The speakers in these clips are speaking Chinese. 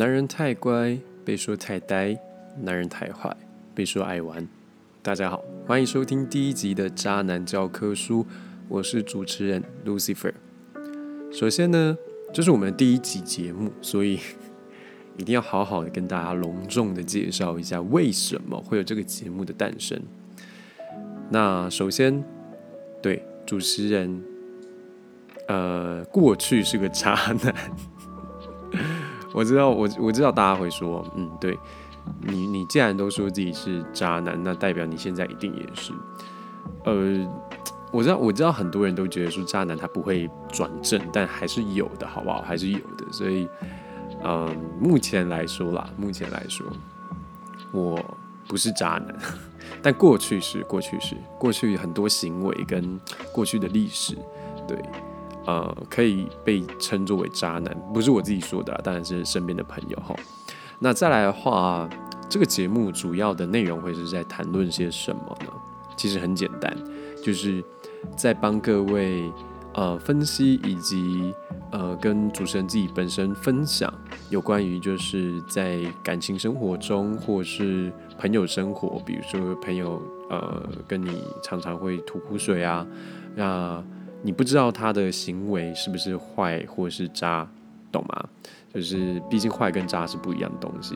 男人太乖被说太呆，男人太坏被说爱玩。大家好，欢迎收听第一集的渣男教科书，我是主持人 Lucifer。首先呢，这是我们第一集节目，所以 一定要好好的跟大家隆重的介绍一下为什么会有这个节目的诞生。那首先，对主持人，呃，过去是个渣男。我知道，我我知道，大家会说，嗯，对你，你既然都说自己是渣男，那代表你现在一定也是。呃，我知道，我知道，很多人都觉得说渣男他不会转正，但还是有的，好不好？还是有的。所以，嗯，目前来说啦，目前来说，我不是渣男，但过去是，过去是，过去很多行为跟过去的历史，对。呃，可以被称作为渣男，不是我自己说的，当然是身边的朋友哈。那再来的话，这个节目主要的内容会是在谈论些什么呢？其实很简单，就是在帮各位呃分析以及呃跟主持人自己本身分享有关于就是在感情生活中或是朋友生活，比如说朋友呃跟你常常会吐苦水啊，那。你不知道他的行为是不是坏或是渣，懂吗？就是毕竟坏跟渣是不一样的东西。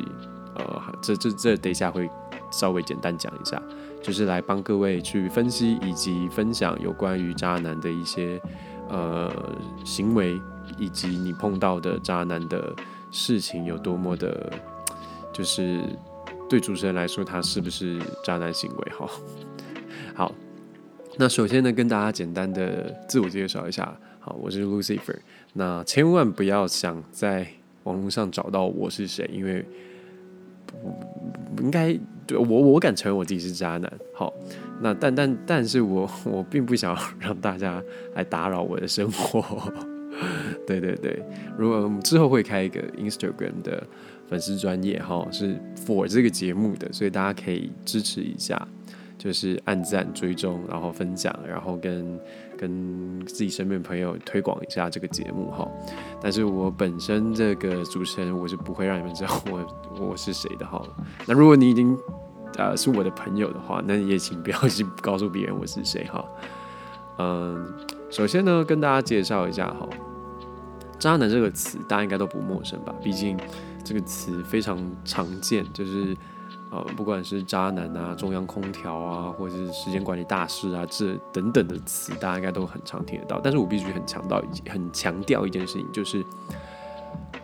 呃，这这这等一下会稍微简单讲一下，就是来帮各位去分析以及分享有关于渣男的一些呃行为，以及你碰到的渣男的事情有多么的，就是对主持人来说他是不是渣男行为？哈，好。那首先呢，跟大家简单的自我介绍一下，好，我是 Lucifer。那千万不要想在网络上找到我是谁，因为应该我，我敢承认我自己是渣男。好，那但但但是我我并不想 让大家来打扰我的生活。对对对，如果之后会开一个 Instagram 的粉丝专业哈，是 for 这个节目的，所以大家可以支持一下。就是按赞、追踪，然后分享，然后跟跟自己身边朋友推广一下这个节目哈。但是我本身这个主持人，我是不会让你们知道我我是谁的哈。那如果你已经呃是我的朋友的话，那也请不要去告诉别人我是谁哈。嗯，首先呢，跟大家介绍一下哈，渣男这个词大家应该都不陌生吧？毕竟这个词非常常见，就是。呃，不管是渣男啊、中央空调啊，或者是时间管理大师啊，这等等的词，大家应该都很常听得到。但是我必须很强调、很强调一件事情，就是，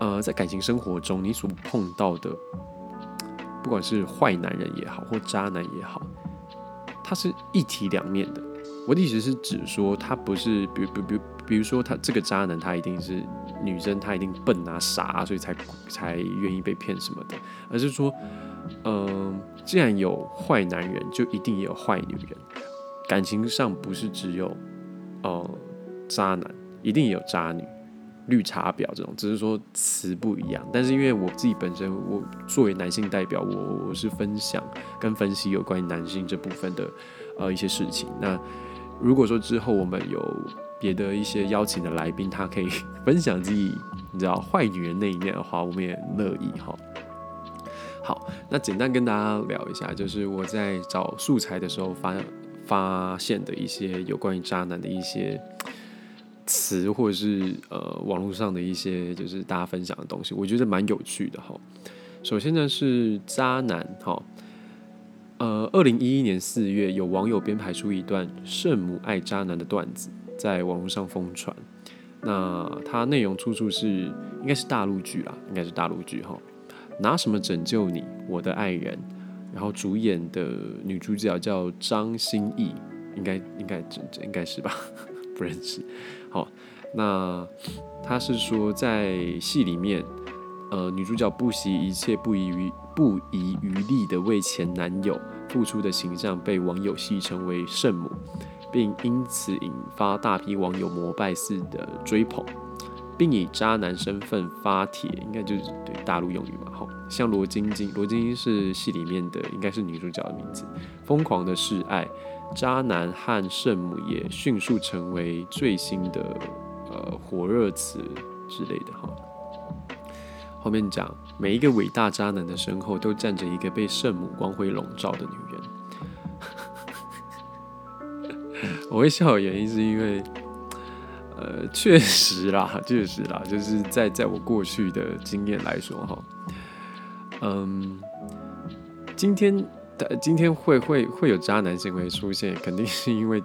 呃，在感情生活中，你所碰到的，不管是坏男人也好，或渣男也好，他是一体两面的。我的意思是指说，他不是，比比比，比如说他这个渣男，他一定是女生，他一定笨啊、傻啊，所以才才愿意被骗什么的，而是说。嗯既然有坏男人，就一定也有坏女人。感情上不是只有呃渣男，一定也有渣女、绿茶婊这种，只是说词不一样。但是因为我自己本身，我作为男性代表，我我是分享跟分析有关于男性这部分的呃一些事情。那如果说之后我们有别的一些邀请的来宾，他可以分享自己你知道坏女人那一面的话，我们也乐意哈。好，那简单跟大家聊一下，就是我在找素材的时候发发现的一些有关于渣男的一些词，或者是呃网络上的一些就是大家分享的东西，我觉得蛮有趣的哈。首先呢是渣男哈，呃，二零一一年四月有网友编排出一段圣母爱渣男的段子，在网络上疯传。那它内容出处是应该是大陆剧啦，应该是大陆剧哈。拿什么拯救你，我的爱人？然后主演的女主角叫张歆艺，应该应该这这应该是吧？不认识。好，那他是说在戏里面，呃，女主角不惜一切、不遗余不遗余力的为前男友付出的形象，被网友戏称为圣母，并因此引发大批网友膜拜式的追捧。并以渣男身份发帖，应该就是对大陆用语嘛。好，像罗晶晶，罗晶晶是戏里面的，应该是女主角的名字。疯狂的示爱，渣男和圣母也迅速成为最新的呃火热词之类的哈。后面讲每一个伟大渣男的身后都站着一个被圣母光辉笼罩的女人。我会笑的原因是因为，呃，确实啦，确实啦，就是在在我过去的经验来说，哈，嗯，今天的今天会会会有渣男行为出现，肯定是因为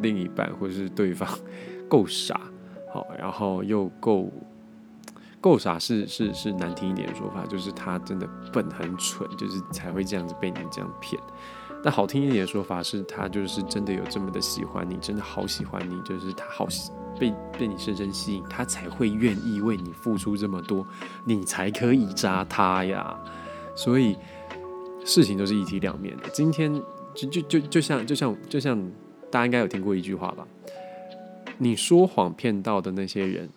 另一半或是对方够傻，好，然后又够。够傻是是是难听一点的说法，就是他真的笨很蠢，就是才会这样子被你这样骗。但好听一点的说法是，他就是真的有这么的喜欢你，真的好喜欢你，就是他好被被你深深吸引，他才会愿意为你付出这么多，你才可以扎他呀。所以事情都是一体两面的。今天就就就就像就像就像大家应该有听过一句话吧？你说谎骗到的那些人。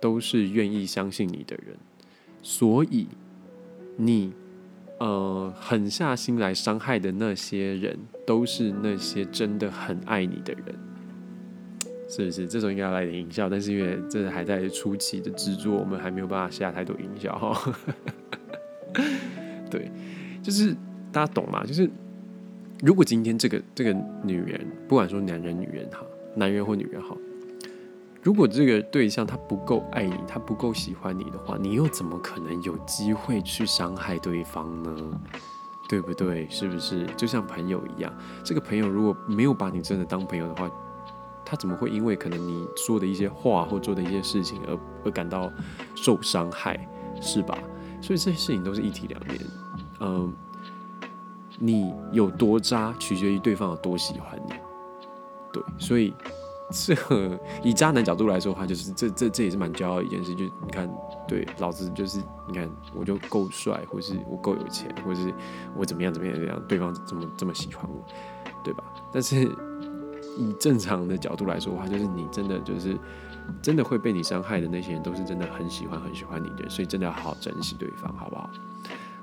都是愿意相信你的人，所以你呃狠下心来伤害的那些人，都是那些真的很爱你的人，是不是？这种应该来点音效，但是因为这还在初期的制作，我们还没有办法下太多音效哈。对，就是大家懂吗？就是如果今天这个这个女人，不管说男人女人哈，男人或女人好。如果这个对象他不够爱你，他不够喜欢你的话，你又怎么可能有机会去伤害对方呢？对不对？是不是？就像朋友一样，这个朋友如果没有把你真的当朋友的话，他怎么会因为可能你说的一些话或做的一些事情而而感到受伤害，是吧？所以这些事情都是一体两面。嗯，你有多渣，取决于对方有多喜欢你。对，所以。这以渣男角度来说的话，就是这这这也是蛮骄傲的一件事。就你看，对，老子就是你看，我就够帅，或是我够有钱，或是我怎么样怎么样怎么样，对方这么这么喜欢我，对吧？但是以正常的角度来说的话，就是你真的就是真的会被你伤害的那些人，都是真的很喜欢很喜欢你的，所以真的要好好珍惜对方，好不好？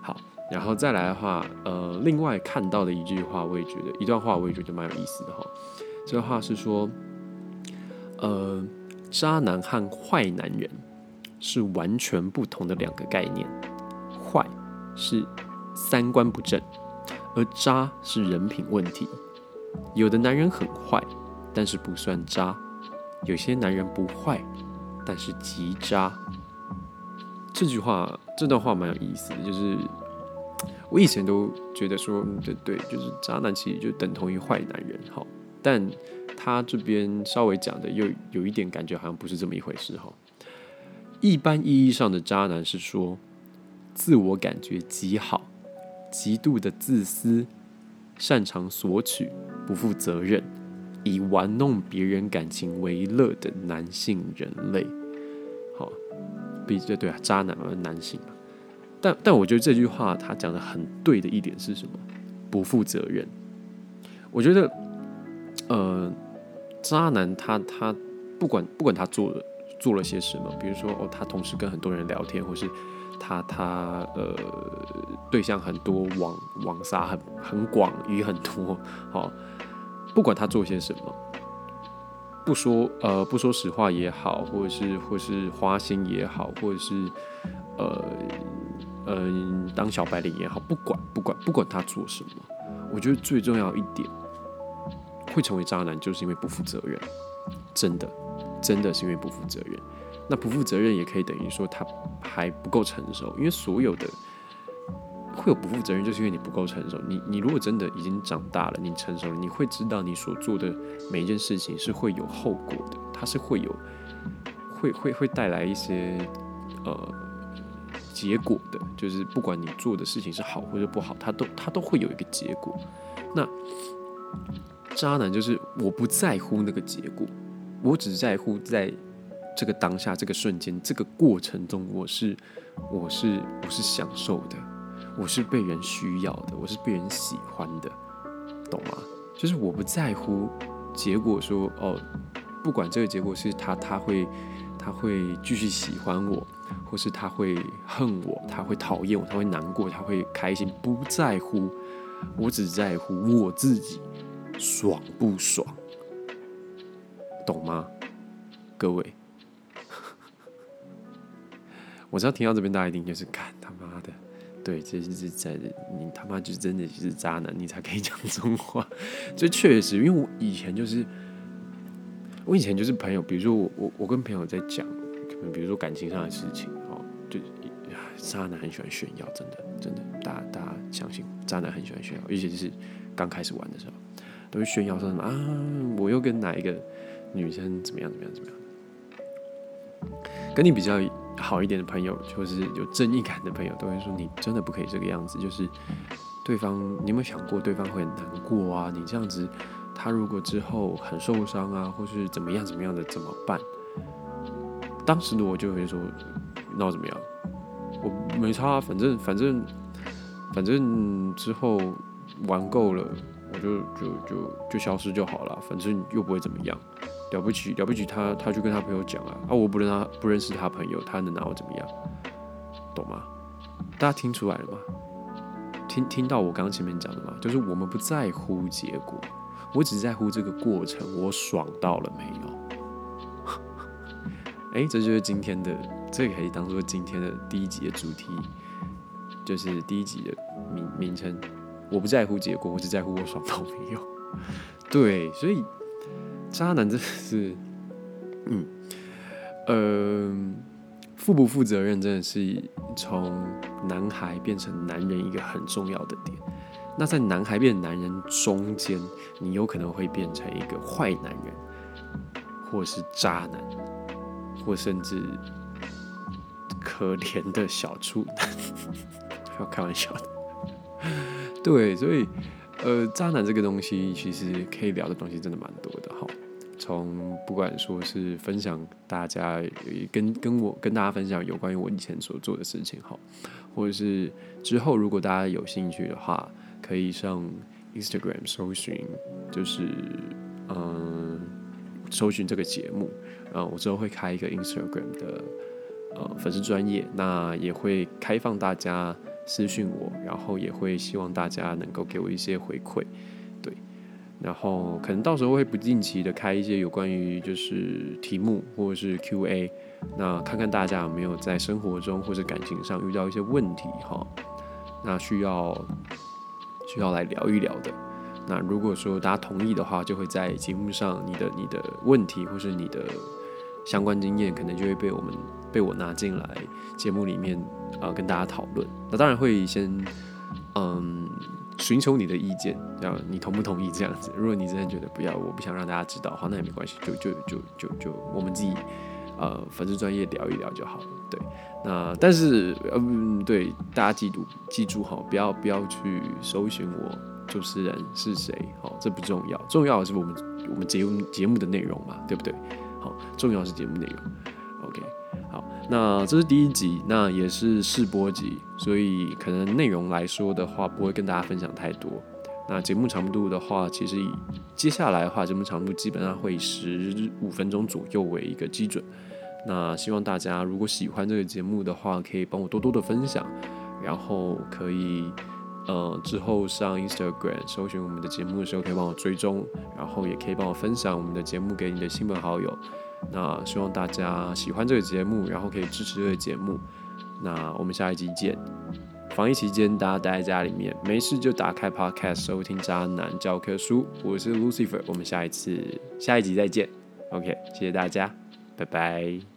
好，然后再来的话，呃，另外看到的一句话，我也觉得一段话，我也觉得蛮有意思的哈。这段话是说。呃，渣男和坏男人是完全不同的两个概念。坏是三观不正，而渣是人品问题。有的男人很坏，但是不算渣；有些男人不坏，但是极渣。这句话，这段话蛮有意思的，就是我以前都觉得说，对对，就是渣男其实就等同于坏男人，好，但。他这边稍微讲的又有一点感觉，好像不是这么一回事哈。一般意义上的渣男是说，自我感觉极好，极度的自私，擅长索取，不负责任，以玩弄别人感情为乐的男性人类。好，比这对啊，渣男嘛，男性嘛。但但我觉得这句话他讲的很对的一点是什么？不负责任。我觉得，呃。渣男他他不管不管他做了做了些什么，比如说哦，他同时跟很多人聊天，或是他他呃对象很多，网网撒很很广，鱼很多，好，不管他做些什么，不说呃不说实话也好，或者是或是花心也好，或者是呃嗯当小白领也好，不管不管不管他做什么，我觉得最重要一点。会成为渣男，就是因为不负责任，真的，真的是因为不负责任。那不负责任也可以等于说他还不够成熟，因为所有的会有不负责任，就是因为你不够成熟。你你如果真的已经长大了，你成熟了，你会知道你所做的每一件事情是会有后果的，它是会有会会会带来一些呃结果的，就是不管你做的事情是好或者不好，它都它都会有一个结果。那渣男就是我不在乎那个结果，我只在乎在这个当下、这个瞬间、这个过程中，我是我是我是享受的，我是被人需要的，我是被人喜欢的，懂吗？就是我不在乎结果，说哦，不管这个结果是他他会他会继续喜欢我，或是他会恨我，他会讨厌我，他会难过，他会开心，不在乎，我只在乎我自己。爽不爽？懂吗？各位，我知道听到这边大家一定就是干他妈的，对，这是在你他妈就真的是渣男，你才可以讲这种话。这确实，因为我以前就是，我以前就是朋友，比如说我我我跟朋友在讲，可能比如说感情上的事情哦，就渣男很喜欢炫耀，真的真的，大家大家相信，渣男很喜欢炫耀，尤其是刚开始玩的时候，都会炫耀说什么啊，我又跟哪一个女生怎么样怎么样怎么样。跟你比较好一点的朋友，就是有正义感的朋友，都会说你真的不可以这个样子。就是对方，你有没有想过对方会很难过啊？你这样子，他如果之后很受伤啊，或是怎么样怎么样的怎么办？当时的我就会说，那我怎么样？我没差，啊反正反正反正之后玩够了，我就就就就消失就好了，反正又不会怎么样。了不起，了不起，他他去跟他朋友讲啊，啊，我不认他，不认识他朋友，他能拿我怎么样？懂吗？大家听出来了吗？听听到我刚刚前面讲的吗？就是我们不在乎结果，我只在乎这个过程，我爽到了没有？哎，这就是今天的，这可以当做今天的第一集的主题，就是第一集的名名称。我不在乎结果，我只在乎我爽到没有。对，所以。渣男真的是，嗯，呃，负不负责任真的是从男孩变成男人一个很重要的点。那在男孩变男人中间，你有可能会变成一个坏男人，或是渣男，或甚至可怜的小处男，不要开玩笑的。对，所以，呃，渣男这个东西其实可以聊的东西真的蛮多的哈。从不管说是分享大家跟跟我跟大家分享有关于我以前所做的事情哈，或者是之后如果大家有兴趣的话，可以上 Instagram 搜寻，就是嗯搜寻这个节目，嗯我之后会开一个 Instagram 的呃粉丝专业，那也会开放大家私讯我，然后也会希望大家能够给我一些回馈。对然后可能到时候会不定期的开一些有关于就是题目或者是 Q&A，那看看大家有没有在生活中或者感情上遇到一些问题哈，那需要需要来聊一聊的。那如果说大家同意的话，就会在节目上你的你的问题或是你的相关经验，可能就会被我们被我拿进来节目里面啊跟大家讨论。那当然会先嗯。寻求你的意见，这样你同不同意这样子？如果你真的觉得不要，我不想让大家知道的话，那也没关系，就就就就就我们自己呃粉丝专业聊一聊就好了。对，那但是嗯对，大家记住记住哈，不要不要去搜寻我主持人是谁，好，这不重要，重要的是我们我们节目节目的内容嘛，对不对？好，重要是节目内容。那这是第一集，那也是试播集，所以可能内容来说的话，不会跟大家分享太多。那节目长度的话，其实以接下来的话，节目长度基本上会以十五分钟左右为一个基准。那希望大家如果喜欢这个节目的话，可以帮我多多的分享，然后可以呃之后上 Instagram 搜寻我们的节目的时候，可以帮我追踪，然后也可以帮我分享我们的节目给你的亲朋好友。那希望大家喜欢这个节目，然后可以支持这个节目。那我们下一集见。防疫期间，大家待在家里面，没事就打开 Podcast 收听《渣男教科书》。我是 Lucifer，我们下一次下一集再见。OK，谢谢大家，拜拜。